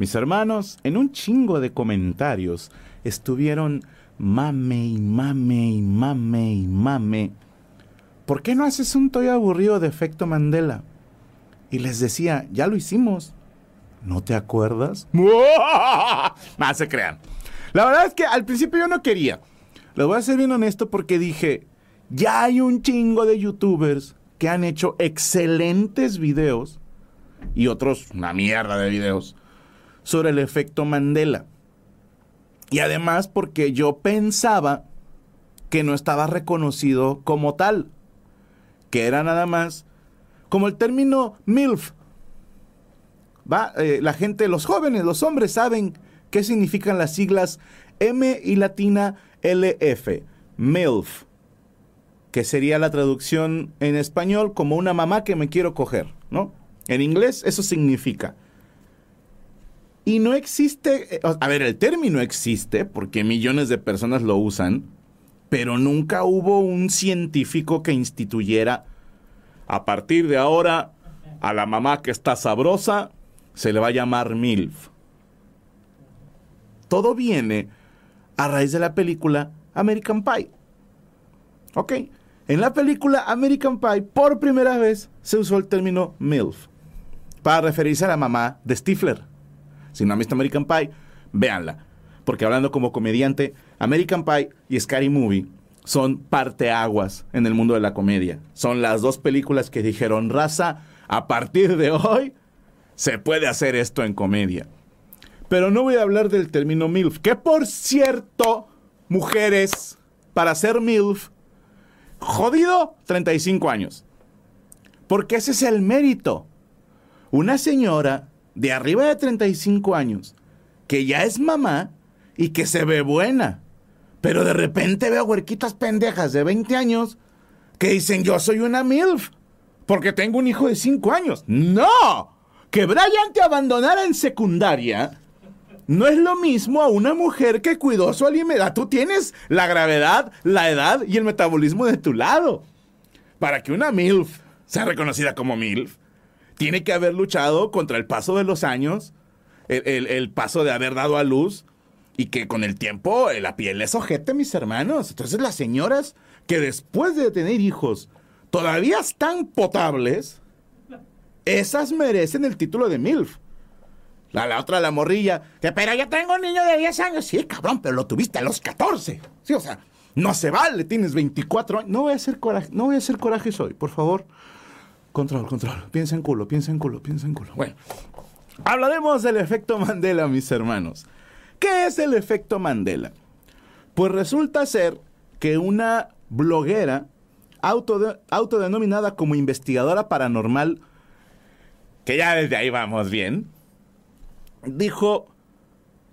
Mis hermanos, en un chingo de comentarios estuvieron mame y mame y mame y mame. ¿Por qué no haces un toy aburrido de efecto Mandela? Y les decía, ya lo hicimos. ¿No te acuerdas? Más se crean. La verdad es que al principio yo no quería. Les voy a ser bien honesto porque dije, ya hay un chingo de youtubers que han hecho excelentes videos y otros una mierda de videos sobre el efecto Mandela. Y además porque yo pensaba que no estaba reconocido como tal, que era nada más como el término MILF. Eh, la gente, los jóvenes, los hombres saben qué significan las siglas M y latina LF, MILF, que sería la traducción en español como una mamá que me quiero coger, ¿no? En inglés eso significa y no existe, eh, a ver, el término existe porque millones de personas lo usan, pero nunca hubo un científico que instituyera, a partir de ahora, a la mamá que está sabrosa, se le va a llamar MILF. Todo viene a raíz de la película American Pie. ¿Ok? En la película American Pie, por primera vez, se usó el término MILF para referirse a la mamá de Stifler. Si no han visto American Pie, véanla. Porque hablando como comediante, American Pie y Scary Movie son parteaguas en el mundo de la comedia. Son las dos películas que dijeron, raza, a partir de hoy se puede hacer esto en comedia. Pero no voy a hablar del término MILF, que por cierto, mujeres, para ser MILF, jodido, 35 años. Porque ese es el mérito. Una señora de arriba de 35 años que ya es mamá y que se ve buena. Pero de repente veo huerquitas pendejas de 20 años que dicen yo soy una MILF porque tengo un hijo de 5 años. ¡No! Que Brian te abandonara en secundaria no es lo mismo a una mujer que cuidó su alimentación. Tú tienes la gravedad, la edad y el metabolismo de tu lado. Para que una MILF sea reconocida como MILF, tiene que haber luchado contra el paso de los años, el, paso de haber dado a luz y que con el tiempo eh, la piel es ojete, mis hermanos. Entonces las señoras que después de tener hijos todavía están potables, esas merecen el título de MILF. La, la otra, la morrilla, que pero yo tengo un niño de 10 años. Sí, cabrón, pero lo tuviste a los 14. Sí, o sea, no se vale, tienes 24 años. No voy a hacer coraje, no voy a hacer coraje hoy, por favor. Control, control. Piensa en culo, piensa en culo, piensa en culo. Bueno, hablaremos del efecto Mandela, mis hermanos. ¿Qué es el efecto Mandela? Pues resulta ser que una bloguera autodenominada como investigadora paranormal, que ya desde ahí vamos bien, dijo,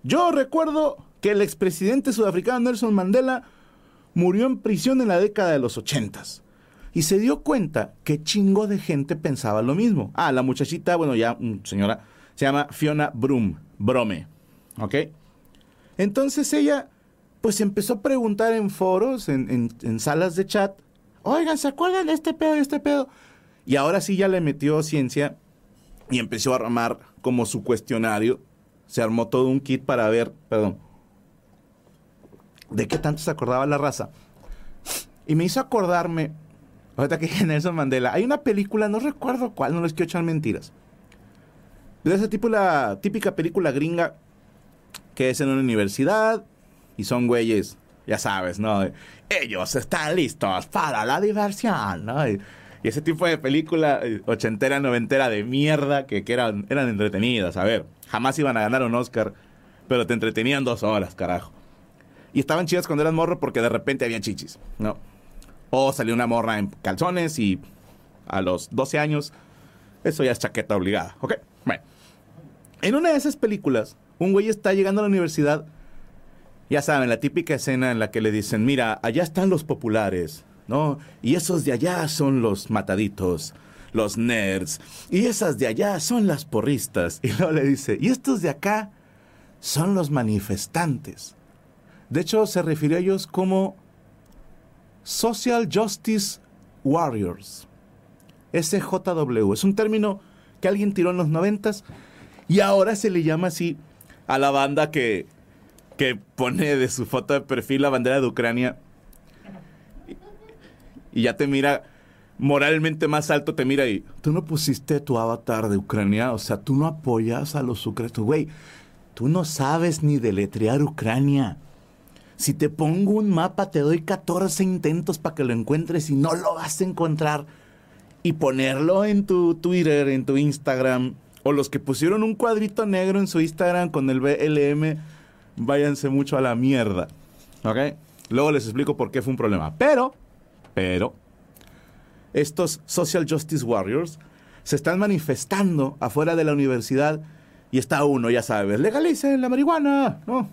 yo recuerdo que el expresidente sudafricano Nelson Mandela murió en prisión en la década de los ochentas y se dio cuenta que chingo de gente pensaba lo mismo. Ah, la muchachita, bueno, ya, mm, señora, se llama Fiona Brum, Brome, ¿ok? Entonces ella, pues empezó a preguntar en foros, en, en salas de chat, oigan, ¿se acuerdan de este pedo y este pedo? Y ahora sí ya le metió ciencia y empezó a armar como su cuestionario. Se armó todo un kit para ver, perdón, de qué tanto se acordaba la raza. Y me hizo acordarme, ahorita que Nelson Mandela, hay una película, no recuerdo cuál, no les quiero echar mentiras. De ese tipo, la típica película gringa que es en una universidad y son güeyes, ya sabes, ¿no? Ellos están listos para la diversión, ¿no? Y, ese tipo de película eh, ochentera, noventera de mierda que, que eran, eran entretenidas. A ver, jamás iban a ganar un Oscar, pero te entretenían dos horas, carajo. Y estaban chidas cuando eras morro porque de repente había chichis, ¿no? O salió una morra en calzones y a los 12 años, eso ya es chaqueta obligada, ¿ok? Bueno. En una de esas películas, un güey está llegando a la universidad, ya saben, la típica escena en la que le dicen, mira, allá están los populares, ¿no? Y esos de allá son los mataditos, los nerds, y esas de allá son las porristas. Y luego le dice, y estos de acá son los manifestantes. De hecho, se refirió a ellos como Social Justice Warriors. SJW. Es un término que alguien tiró en los noventas y ahora se le llama así a la banda que, que pone de su foto de perfil la bandera de Ucrania y ya te mira moralmente más alto, te mira y tú no pusiste tu avatar de Ucrania, o sea, tú no apoyas a los ucranianos, güey, tú no sabes ni deletrear Ucrania. Si te pongo un mapa, te doy 14 intentos para que lo encuentres y no lo vas a encontrar. Y ponerlo en tu Twitter, en tu Instagram, o los que pusieron un cuadrito negro en su Instagram con el BLM, váyanse mucho a la mierda. ¿Ok? Luego les explico por qué fue un problema. Pero, pero, estos Social Justice Warriors se están manifestando afuera de la universidad y está uno, ya sabes, legalicen la marihuana, ¿no?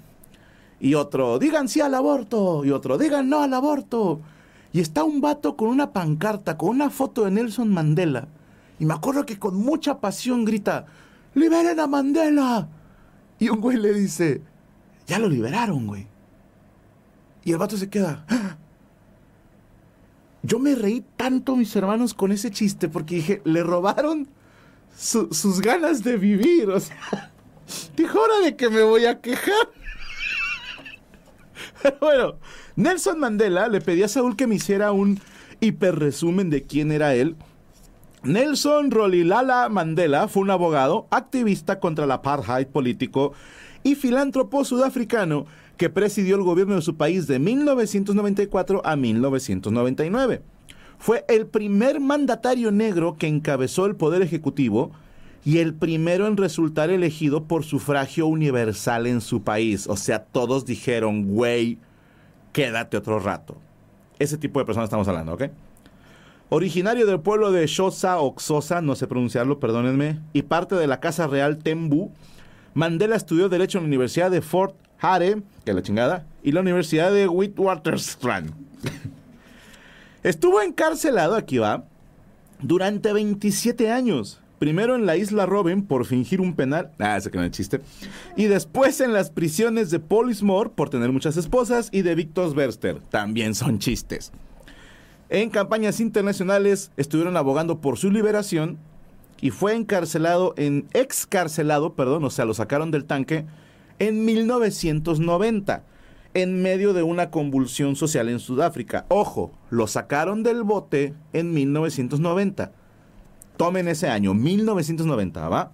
Y otro, digan sí al aborto. Y otro, digan no al aborto. Y está un vato con una pancarta, con una foto de Nelson Mandela. Y me acuerdo que con mucha pasión grita, liberen a Mandela. Y un güey le dice, ya lo liberaron, güey. Y el vato se queda. "Ah". Yo me reí tanto, mis hermanos, con ese chiste porque dije, le robaron su- sus ganas de vivir. O sea, dijo, hora de que me voy a quejar. Pero bueno, Nelson Mandela le pedía a Saúl que me hiciera un hiperresumen de quién era él. Nelson Rolilala Mandela fue un abogado, activista contra el apartheid político y filántropo sudafricano que presidió el gobierno de su país de 1994 a 1999. Fue el primer mandatario negro que encabezó el poder ejecutivo y el primero en resultar elegido por sufragio universal en su país. O sea, todos dijeron, güey, quédate otro rato. Ese tipo de personas estamos hablando, ¿ok? Originario del pueblo de Xhosa o Xosa, no sé pronunciarlo, perdónenme, y parte de la Casa Real Tembu, Mandela estudió Derecho en la Universidad de Fort Hare, que es la chingada, y la Universidad de Witwatersrand. Estuvo encarcelado, aquí va, durante 27 años. Primero en la isla Robben por fingir un penal. Ah, ese que no es chiste. Y después en las prisiones de Polismore por tener muchas esposas y de Victor Verster. También son chistes. En campañas internacionales estuvieron abogando por su liberación y fue encarcelado en excarcelado, perdón, o sea, lo sacaron del tanque en 1990 en medio de una convulsión social en Sudáfrica. Ojo, lo sacaron del bote en 1990. Tomen ese año, 1990, ¿va?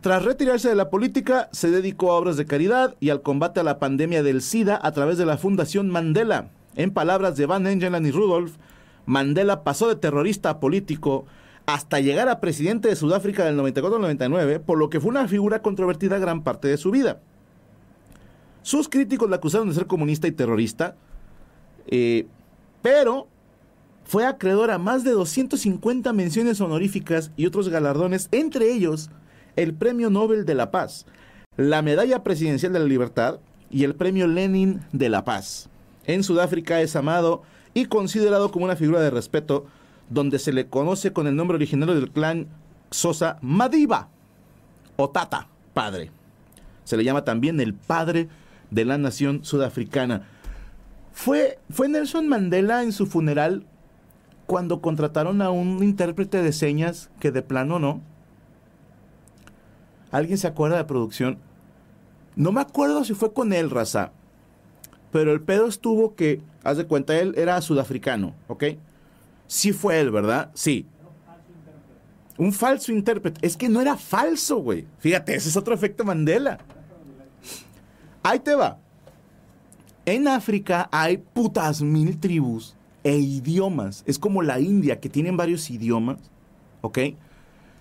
Tras retirarse de la política, se dedicó a obras de caridad y al combate a la pandemia del SIDA a través de la Fundación Mandela. En palabras de Van Engelen y Rudolph, Mandela pasó de terrorista a político hasta llegar a presidente de Sudáfrica del 94 al 99, por lo que fue una figura controvertida gran parte de su vida. Sus críticos la acusaron de ser comunista y terrorista, eh, pero fue acreedor a más de 250 menciones honoríficas y otros galardones, entre ellos el Premio Nobel de la Paz, la Medalla Presidencial de la Libertad y el Premio Lenin de la Paz. En Sudáfrica es amado y considerado como una figura de respeto, donde se le conoce con el nombre originario del clan Sosa Madiba o Tata, padre. Se le llama también el padre de la nación sudafricana. Fue, fue Nelson Mandela en su funeral cuando contrataron a un intérprete de señas que de plano no. ¿Alguien se acuerda de producción? No me acuerdo si fue con él, Raza. Pero el pedo estuvo que, haz de cuenta, él era sudafricano, ¿ok? Sí fue él, ¿verdad? Sí. Un falso intérprete. Es que no era falso, güey. Fíjate, ese es otro efecto Mandela. Ahí te va. En África hay putas mil tribus e idiomas. Es como la India, que tienen varios idiomas, ¿ok?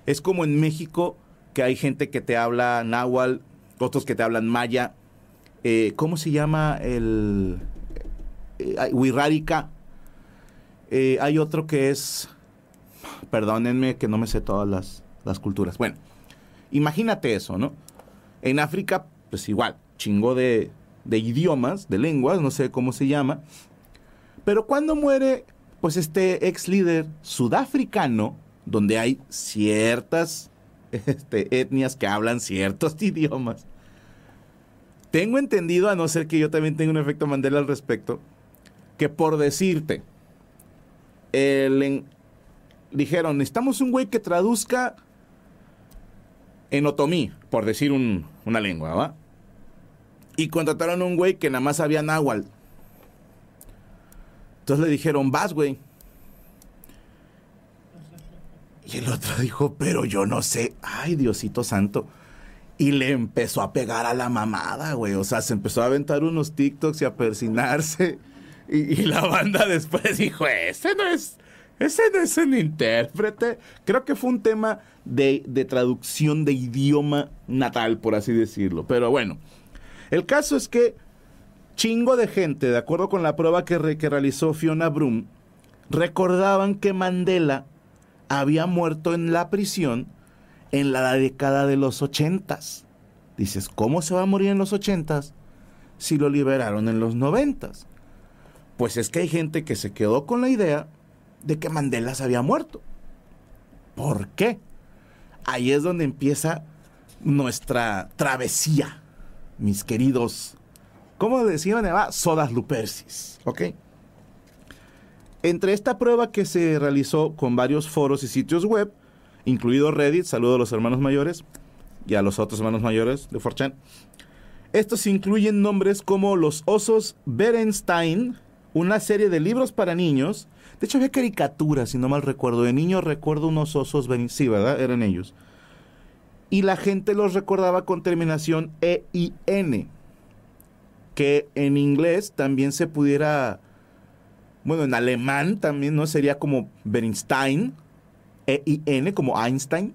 Es como en México, que hay gente que te habla náhuatl, otros que te hablan maya. Eh, ¿Cómo se llama el eh, wixárika? Eh, hay otro que es, perdónenme que no me sé todas las, las culturas. Bueno, imagínate eso, ¿no? En África, pues igual, chingo de, de idiomas, de lenguas, no sé cómo se llama. Pero cuando muere, pues este ex líder sudafricano, donde hay ciertas este, etnias que hablan ciertos idiomas, tengo entendido, a no ser que yo también tenga un efecto Mandela al respecto, que por decirte, el, dijeron, necesitamos un güey que traduzca en otomí, por decir una lengua, ¿va? Y contrataron a un güey que nada más sabía náhuatl. Entonces le dijeron, vas, güey. Y el otro dijo, pero yo no sé. Ay, Diosito Santo. Y le empezó a pegar a la mamada, güey. O sea, se empezó a aventar unos TikToks y a persinarse. Y, la banda después dijo, ese no es, ese no es un intérprete. Creo que fue un tema de, de traducción de idioma natal, por así decirlo. Pero bueno, el caso es que chingo de gente, de acuerdo con la prueba que, realizó Fiona Broom, recordaban que Mandela había muerto en la prisión en la década de los ochentas. Dices, ¿cómo se va a morir en los ochentas si lo liberaron en los noventas? Pues es que hay gente que se quedó con la idea de que Mandela se había muerto. ¿Por qué? Ahí es donde empieza nuestra travesía mis queridos, ¿cómo decían? Sodas Lupersis, ¿ok? Entre esta prueba que se realizó con varios foros y sitios web, incluido Reddit, saludo a los hermanos mayores y a los otros hermanos mayores de Forchan, estos incluyen nombres como los osos Berenstein, una serie de libros para niños. De hecho, había caricaturas, si no mal recuerdo. De niño recuerdo unos osos, sí, ¿verdad? Eran ellos y la gente los recordaba con terminación EIN, que en inglés también se pudiera, bueno, en alemán también, ¿no? Sería como Bernstein, EIN, como Einstein,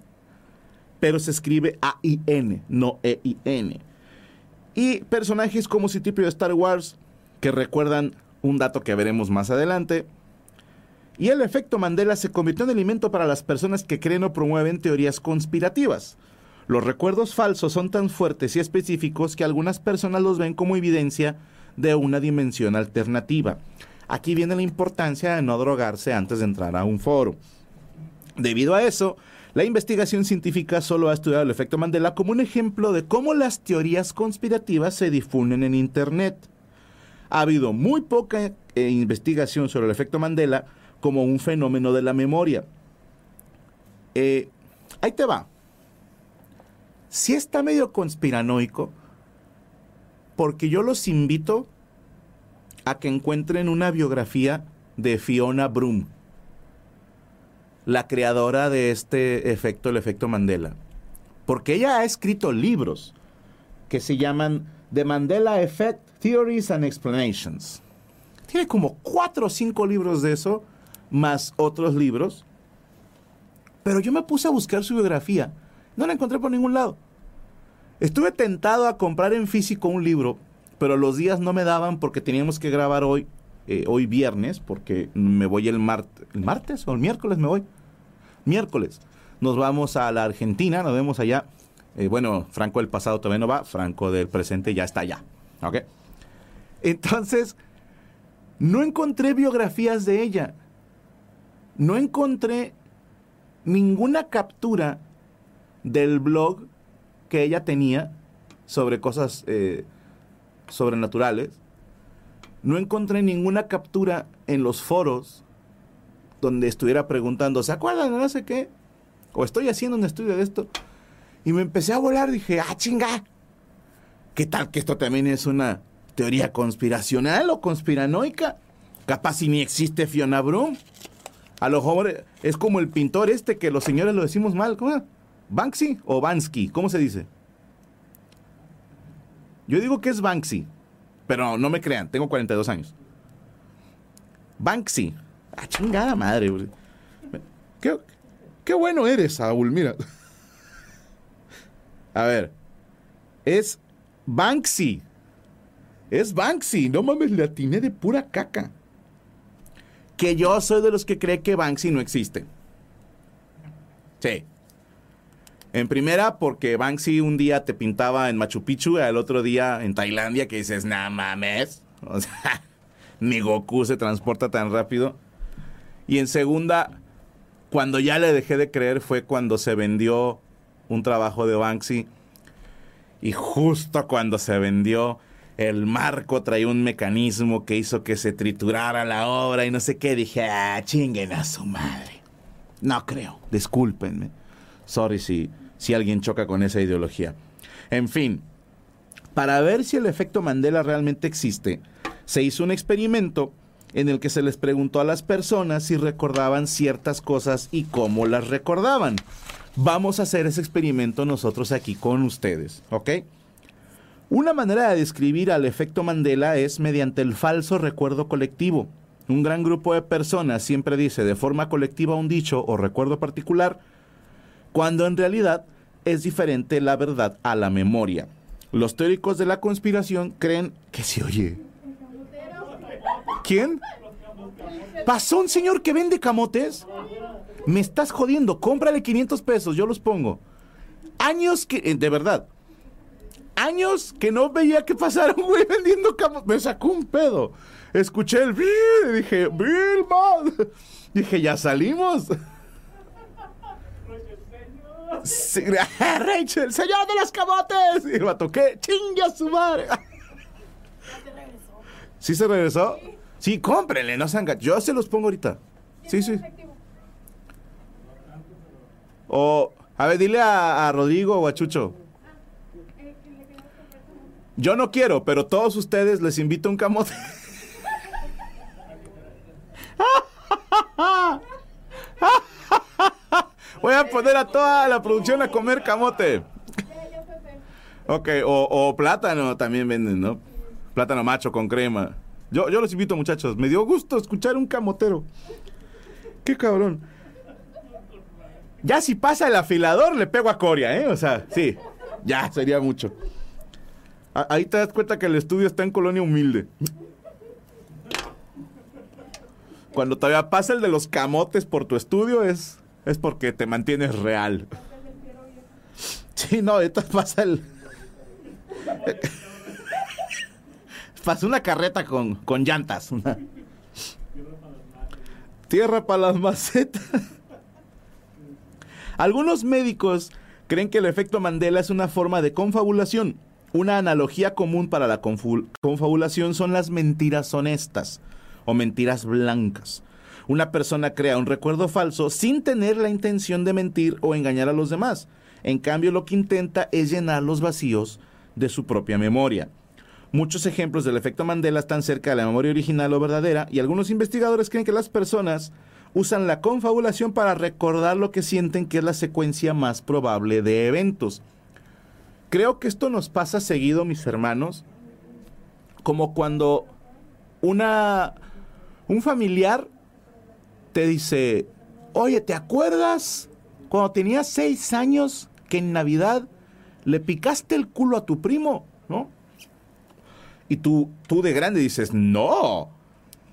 pero se escribe A-I-N, no E-I-N. Y personajes como Citripio de Star Wars, que recuerdan un dato que veremos más adelante. Y el efecto Mandela se convirtió en alimento para las personas que creen o promueven teorías conspirativas. Los recuerdos falsos son tan fuertes y específicos que algunas personas los ven como evidencia de una dimensión alternativa. Aquí viene la importancia de no drogarse antes de entrar a un foro. Debido a eso, la investigación científica solo ha estudiado el efecto Mandela como un ejemplo de cómo las teorías conspirativas se difunden en Internet. Ha habido muy poca eh, investigación sobre el efecto Mandela como un fenómeno de la memoria. Eh, ahí te va sí está medio conspiranoico, porque yo los invito a que encuentren una biografía de Fiona Broom, la creadora de este efecto, el efecto Mandela. Porque ella ha escrito libros que se llaman The Mandela Effect, Theories and Explanations. Tiene como cuatro o cinco libros de eso, más otros libros. Pero yo me puse a buscar su biografía. No la encontré por ningún lado. Estuve tentado a comprar en físico un libro, pero los días no me daban porque teníamos que grabar hoy, eh, hoy viernes, porque me voy el, martes, el martes o el miércoles me voy. Miércoles. Nos vamos a la Argentina, nos vemos allá. Eh, bueno, Franco del pasado todavía no va, Franco del presente ya está allá. ¿Ok? Entonces, no encontré biografías de ella. No encontré ninguna captura del blog que ella tenía sobre cosas eh, sobrenaturales, no encontré ninguna captura en los foros donde estuviera preguntando, ¿se acuerdan de no sé qué? O estoy haciendo un estudio de esto. Y me empecé a volar, dije, ah, chinga. ¿Qué tal que esto también es una teoría conspiracional o conspiranoica? Capaz si ni existe Fiona Broom. A lo mejor es como el pintor este que los señores lo decimos mal. ¿Cómo? ¿Banksy o Bansky? ¿Cómo se dice? Yo digo que es Banksy, pero no me crean, tengo 42 años. Banksy. Ah, chingada madre. Qué, qué bueno eres, Saúl, mira. A ver. Es Banksy. Es Banksy. No mames, le atiné de pura caca. Que yo soy de los que cree que Banksy no existe. Sí. En primera, porque Banksy un día te pintaba en Machu Picchu, el otro día en Tailandia, que dices, nah mames. O sea, ni Goku se transporta tan rápido. Y en segunda, cuando ya le dejé de creer fue cuando se vendió un trabajo de Banksy. Y justo cuando se vendió, el marco traía un mecanismo que hizo que se triturara la obra y no sé qué. Dije, ah, chinguen a su madre. No creo, discúlpenme. Sorry si, si alguien choca con esa ideología. En fin, para ver si el efecto Mandela realmente existe, se hizo un experimento en el que se les preguntó a las personas si recordaban ciertas cosas y cómo las recordaban. Vamos a hacer ese experimento nosotros aquí con ustedes, ¿ok? Una manera de describir al efecto Mandela es mediante el falso recuerdo colectivo. Un gran grupo de personas siempre dice de forma colectiva un dicho o recuerdo particular, cuando en realidad es diferente la verdad a la memoria. Los teóricos de la conspiración creen que se oye. ¿Quién? ¿Pasó un señor que vende camotes? Me estás jodiendo, cómprale 500 pesos, yo los pongo. Años que, eh, de verdad, años que no veía que pasara un güey vendiendo camotes. Me sacó un pedo. Escuché el y dije, Bill. Dije, ya salimos. Rachel, señor de los camotes. Y el vato, ¿qué? Chingue a su madre. ¿Sí se regresó? Sí, cómprenle, no sean gachos. Yo se los pongo ahorita. Sí, sí. O, a ver, dile a, a Rodrigo o a Chucho. Yo no quiero, pero todos ustedes les invito un camote. Voy a poner a toda la producción a comer camote. Ok, o, plátano también venden, ¿no? Plátano macho con crema. Yo, yo los invito, muchachos. Me dio gusto escuchar un camotero. Qué cabrón. Ya si pasa el afilador, le pego a Coria, ¿eh? O sea, sí. Ya, sería mucho. Ahí te das cuenta que el estudio está en colonia humilde. Cuando todavía pasa el de los camotes por tu estudio es, es porque te mantienes real. Sí, no, ahorita pasa el... pasa una carreta con, con llantas. Tierra para las macetas. Algunos médicos creen que el efecto Mandela es una forma de confabulación. Una analogía común para la confabulación son las mentiras honestas o mentiras blancas. Una persona crea un recuerdo falso sin tener la intención de mentir o engañar a los demás. En cambio, lo que intenta es llenar los vacíos de su propia memoria. Muchos ejemplos del efecto Mandela están cerca de la memoria original o verdadera y algunos investigadores creen que las personas usan la confabulación para recordar lo que sienten que es la secuencia más probable de eventos. Creo que esto nos pasa seguido, mis hermanos, como cuando una un familiar te dice, oye, ¿te acuerdas cuando tenías seis años que en Navidad le picaste el culo a tu primo? ¿No? Y tú, tú de grande dices, no.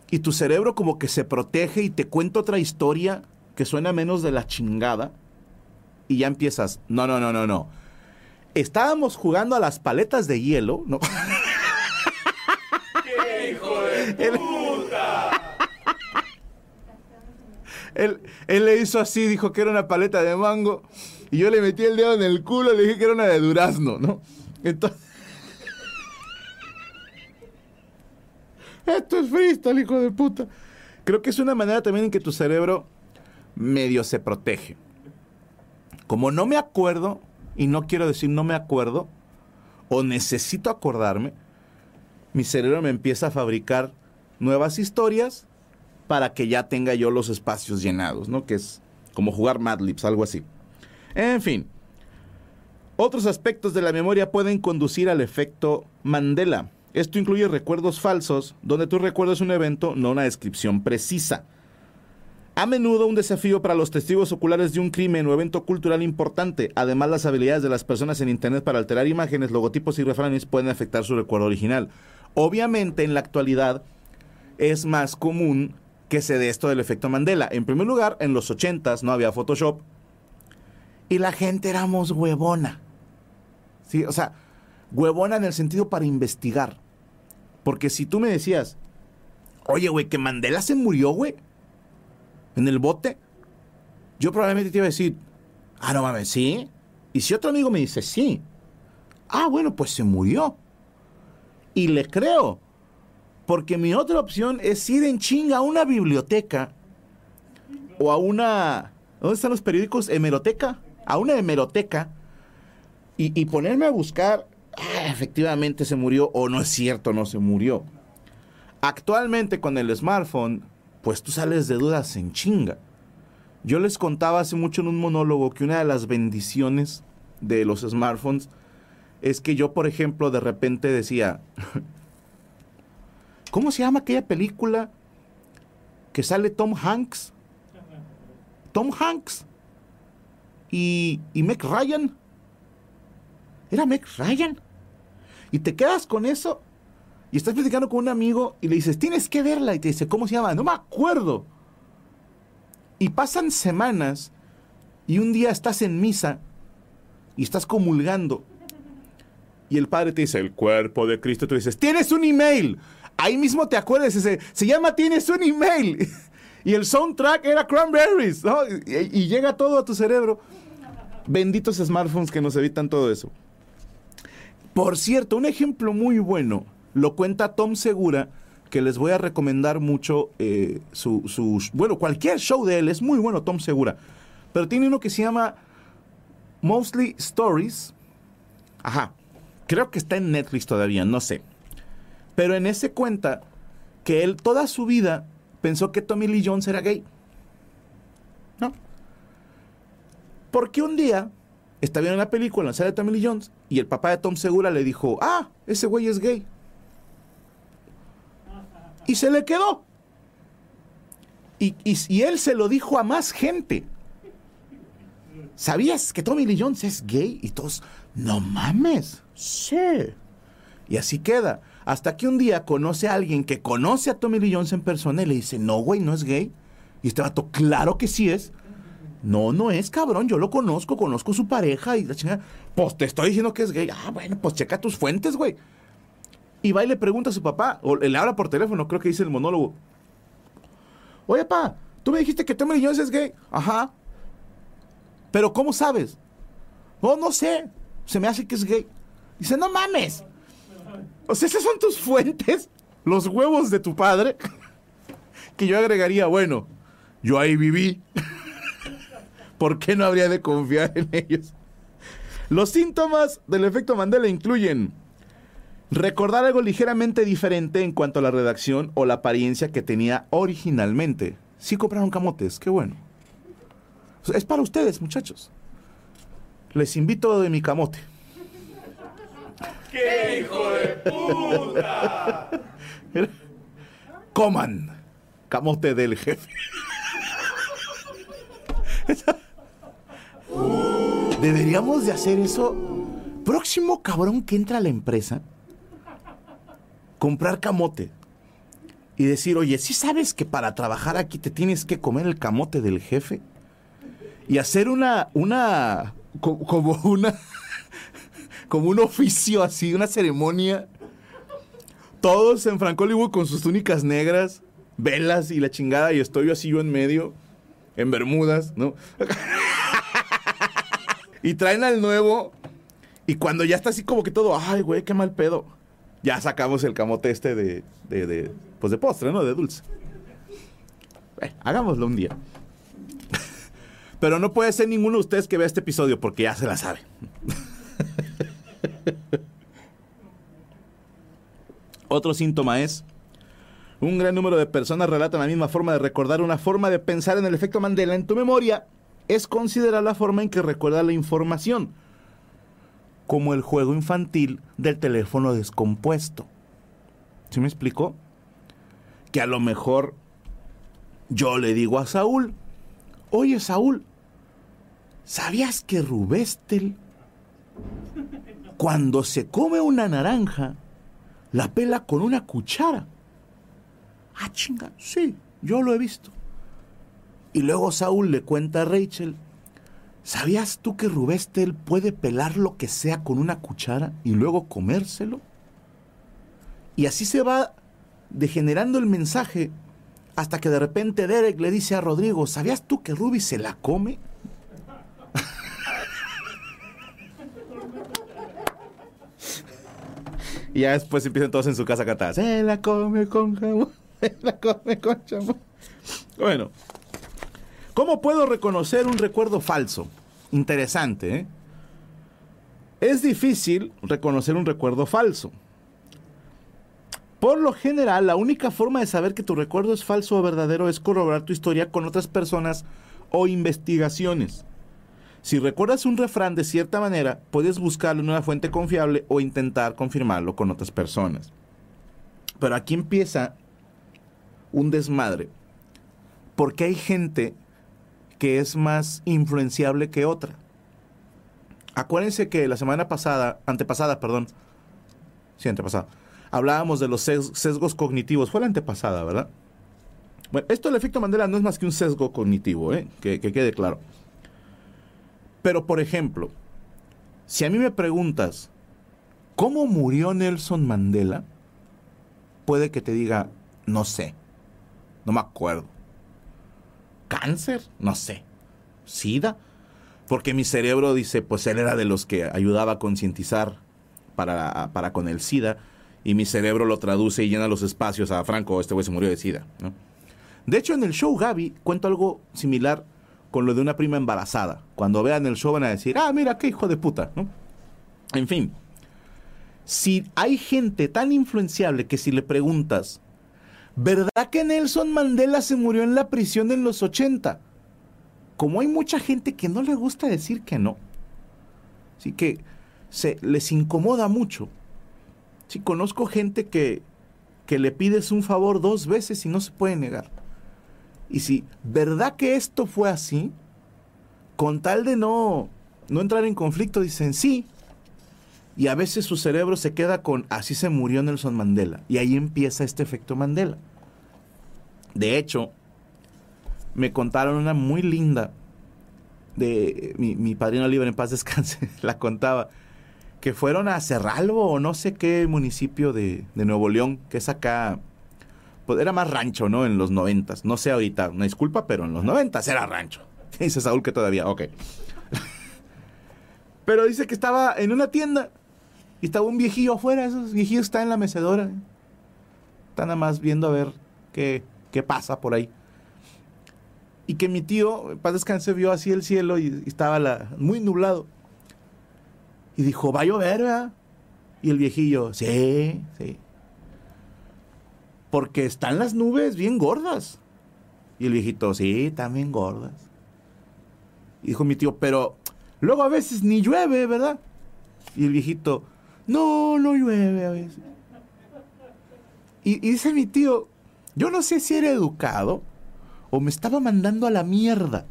Y tu cerebro como que se protege y te cuenta otra historia que suena menos de la chingada. Y ya empiezas, no, no, no, no, no. Estábamos jugando a las paletas de hielo, ¿no? Él, él, él le hizo así, dijo que era una paleta de mango. Y yo le metí el dedo en el culo y le dije que era una de durazno, ¿no? Entonces. Esto es freestyle, hijo de puta. creo que es una manera también en que tu cerebro medio se protege. Como no me acuerdo, y no quiero decir no me acuerdo, o necesito acordarme, mi cerebro me empieza a fabricar nuevas historias para que ya tenga yo los espacios llenados, ¿no? Que es como jugar Mad Libs, algo así. En fin, otros aspectos de la memoria pueden conducir al efecto Mandela. Esto incluye recuerdos falsos, donde tú recuerdas un evento, no una descripción precisa. A menudo un desafío para los testigos oculares de un crimen o evento cultural importante. Además, las habilidades de las personas en Internet para alterar imágenes, logotipos y refranes pueden afectar su recuerdo original. Obviamente, en la actualidad es más común que se dé esto del efecto Mandela. En primer lugar, en los 80s no había Photoshop y la gente éramos huevona. ¿Sí? O sea, huevona en el sentido para investigar. Porque si tú me decías, oye, güey, que Mandela se murió, güey en el bote, yo probablemente te iba a decir, ah, no mames, sí. Y si otro amigo me dice, sí, ah, bueno, pues se murió. Y le creo. Porque mi otra opción es ir en chinga a una biblioteca o a una... ¿Dónde están los periódicos? Hemeroteca. A una hemeroteca y, y ponerme a buscar, ah, efectivamente se murió o no es cierto, no se murió. Actualmente con el smartphone pues tú sales de dudas en chinga. Yo les contaba hace mucho en un monólogo que una de las bendiciones de los smartphones es que yo, por ejemplo, de repente decía, ¿cómo se llama aquella película que sale Tom Hanks? Tom Hanks y, y Meg Ryan. Era Meg Ryan. Y te quedas con eso y estás platicando con un amigo y le dices, tienes que verla. Y te dice, ¿cómo se llama? No me acuerdo. Y pasan semanas y un día estás en misa y estás comulgando. Y el padre te dice, el cuerpo de Cristo. Tú dices, tienes un email. Ahí mismo te acuerdas, ese, se llama Tienes un email. Y el soundtrack era Cranberries. Y, y llega todo a tu cerebro. Benditos smartphones que nos evitan todo eso. Por cierto, un ejemplo muy bueno lo cuenta Tom Segura, que les voy a recomendar mucho eh, su, Bueno, cualquier show de él es muy bueno, Tom Segura. Pero tiene uno que se llama Mostly Stories. Ajá. Creo que está en Netflix todavía, no sé. Pero en ese cuenta que él toda su vida pensó que Tommy Lee Jones era gay. ¿No? Porque un día está viendo una película en la sala de Tommy Lee Jones y el papá de Tom Segura le dijo, ah, ese güey es gay y se le quedó. Y, y, él se lo dijo a más gente. ¿Sabías que Tommy Lee Jones es gay? Y todos, no mames. Sí. Y así queda. Hasta que un día conoce a alguien que conoce a Tommy Lee Jones en persona y le dice, no, güey, no es gay. Y este vato, claro que sí es. No, no es cabrón, yo lo conozco, conozco su pareja y la chingada. Pues te estoy diciendo que es gay. Ah, bueno, pues checa tus fuentes, güey. Y va y le pregunta a su papá, o le habla por teléfono, creo que dice el monólogo. Oye, papá, tú me dijiste que Tommy Jones es gay. Ajá. Pero ¿cómo sabes? Oh, no sé. Se me hace que es gay. Dice, no mames. O sea, esas son tus fuentes, los huevos de tu padre. que yo agregaría, bueno, yo ahí viví. ¿Por qué no habría de confiar en ellos? Los síntomas del efecto Mandela incluyen Recordar algo ligeramente diferente en cuanto a la redacción o la apariencia que tenía originalmente. Sí compraron camotes, qué bueno. Es para ustedes, muchachos. Les invito de mi camote. ¡Qué hijo de puta! Coman camote del jefe. Deberíamos de hacer eso. Próximo cabrón que entra a la empresa comprar camote y decir, oye, ¿sí sabes que para trabajar aquí te tienes que comer el camote del jefe? Y hacer una, una, como una, como un oficio así, una ceremonia. Todos en Frank Hollywood con sus túnicas negras, velas y la chingada, y estoy así yo en medio, en Bermudas, ¿no? y traen al nuevo, y cuando ya está así como que todo, ay, güey, qué mal pedo ya sacamos el camote este de, de, de, pues de postre, ¿no? De dulce. Eh, hagámoslo un día. Pero no puede ser ninguno de ustedes que vea este episodio porque ya se la sabe. Otro síntoma es, un gran número de personas relatan la misma forma de recordar, una forma de pensar en el efecto Mandela en tu memoria es considerar la forma en que recuerda la información, como el juego infantil del teléfono descompuesto. ¿Sí me explicó? Que a lo mejor yo le digo a Saúl, oye Saúl, ¿sabías que Rubestel, cuando se come una naranja, la pela con una cuchara? Ah, chinga, sí, yo lo he visto. Y luego Saúl le cuenta a Rachel, ¿sabías tú que Rubestel puede pelar lo que sea con una cuchara y luego comérselo? Y así se va degenerando el mensaje hasta que de repente Derek le dice a Rodrigo, ¿sabías tú que Ruby se la come? Y ya después empiezan todos en su casa a cantar, se la come con jamón, se la come con jamón. Bueno, ¿cómo puedo reconocer un recuerdo falso? Interesante, ¿eh? Es difícil reconocer un recuerdo falso. Por lo general, la única forma de saber que tu recuerdo es falso o verdadero es corroborar tu historia con otras personas o investigaciones. Si recuerdas un refrán de cierta manera, puedes buscarlo en una fuente confiable o intentar confirmarlo con otras personas. Pero aquí empieza un desmadre. Porque hay gente que es más influenciable que otra. Acuérdense que la semana pasada, antepasada, perdón, sí, antepasada, hablábamos de los sesgos cognitivos. Fue la antepasada, ¿verdad? Bueno, esto del efecto Mandela no es más que un sesgo cognitivo, ¿eh? que, que quede claro. Pero, por ejemplo, si a mí me preguntas, ¿cómo murió Nelson Mandela? Puede que te diga, no sé, no me acuerdo. ¿Cáncer? No sé. ¿Sida? Porque mi cerebro dice, pues él era de los que ayudaba a concientizar para, para con el SIDA y mi cerebro lo traduce y llena los espacios a Franco, este güey se murió de SIDA. De hecho, en el show Gaby cuento algo similar con lo de una prima embarazada. Cuando vean el show van a decir, ah, mira, qué hijo de puta, ¿no? En fin, si hay gente tan influenciable que si le preguntas, ¿verdad que Nelson Mandela se murió en la prisión en los 80? Como hay mucha gente que no le gusta decir que no, así que se les incomoda mucho. Si conozco gente que, que le pides un favor dos veces y no se puede negar. Y si, ¿verdad que esto fue así? Con tal de no, no entrar en conflicto, dicen sí. Y a veces su cerebro se queda con, así se murió Nelson Mandela. Y ahí empieza este efecto Mandela. De hecho, me contaron una muy linda de mi, mi padrino libre en paz descanse, la contaba, que fueron a Cerralbo o no sé qué municipio de, de Nuevo León, que es acá pues era más rancho, ¿no? En los noventas. No sé ahorita, una disculpa, pero en los noventas era rancho. Dice Saúl que todavía, ok. pero dice que estaba en una tienda y estaba un viejillo afuera. Esos viejillos están en la mecedora. Están nada más viendo a ver qué, qué pasa por ahí. Y que mi tío, para descanse, vio así el cielo y, estaba muy nublado. Y dijo, va a llover. Y el viejillo, sí, sí porque están las nubes bien gordas. Y el viejito, sí, también gordas. Y dijo mi tío, pero luego a veces ni llueve, ¿verdad? Y el viejito, no, no llueve a veces. Y, y dice mi tío, yo no sé si era educado o me estaba mandando a la mierda.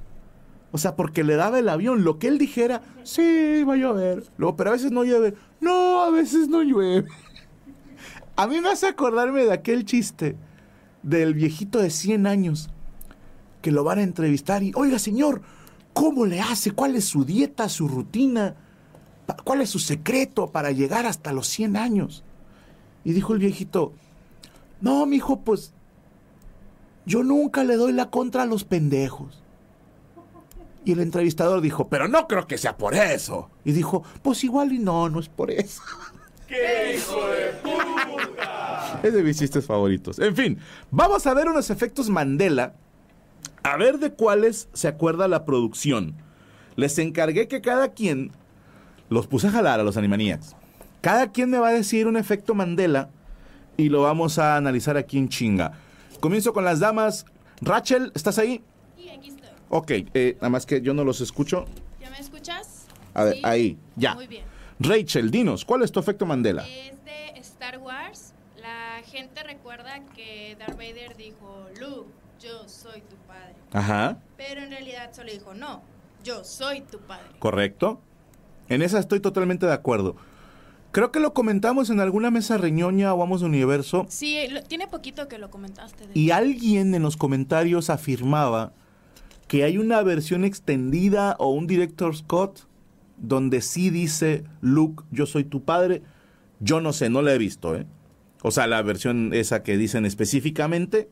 O sea, porque le daba el avión, lo que él dijera, sí, va a llover. Luego, pero a veces no llueve. No, a veces no llueve. A mí me hace acordarme de aquel chiste del viejito de 100 años que lo van a entrevistar y, oiga señor, ¿cómo le hace? ¿Cuál es su dieta, su rutina? ¿Cuál es su secreto para llegar hasta los 100 años? Y dijo el viejito, no, mi hijo, pues yo nunca le doy la contra a los pendejos. Y el entrevistador dijo, pero no creo que sea por eso. Y dijo, pues igual y no, no es por eso. ¡Qué hijo de puta! Es de mis chistes favoritos. En fin, vamos a ver unos efectos Mandela A ver de cuáles se acuerda la producción. Les encargué que cada quien los puse a jalar a los Animaniacs. Cada quien me va a decir un efecto Mandela y lo vamos a analizar aquí en chinga. Comienzo con las damas. Rachel, ¿estás ahí? Sí, aquí estoy. Ok, eh, nada más que yo no los escucho. ¿Ya me escuchas? A ver, Sí. ahí, ya. Muy bien. Rachel, dinos, ¿cuál es tu efecto Mandela? Es de Star Wars. La gente recuerda que Darth Vader dijo, Luke, yo soy tu padre. Ajá, Pero en realidad solo dijo, no, yo soy tu padre. correcto. En esa estoy totalmente de acuerdo. Creo que lo comentamos en alguna mesa reñoña o vamos de universo Sí, lo- tiene poquito que lo comentaste. de y alguien en los comentarios afirmaba que hay una versión extendida o un director Scott donde sí dice Luke, yo soy tu padre. Yo no sé, no la he visto, ¿eh? O sea, la versión esa que dicen específicamente,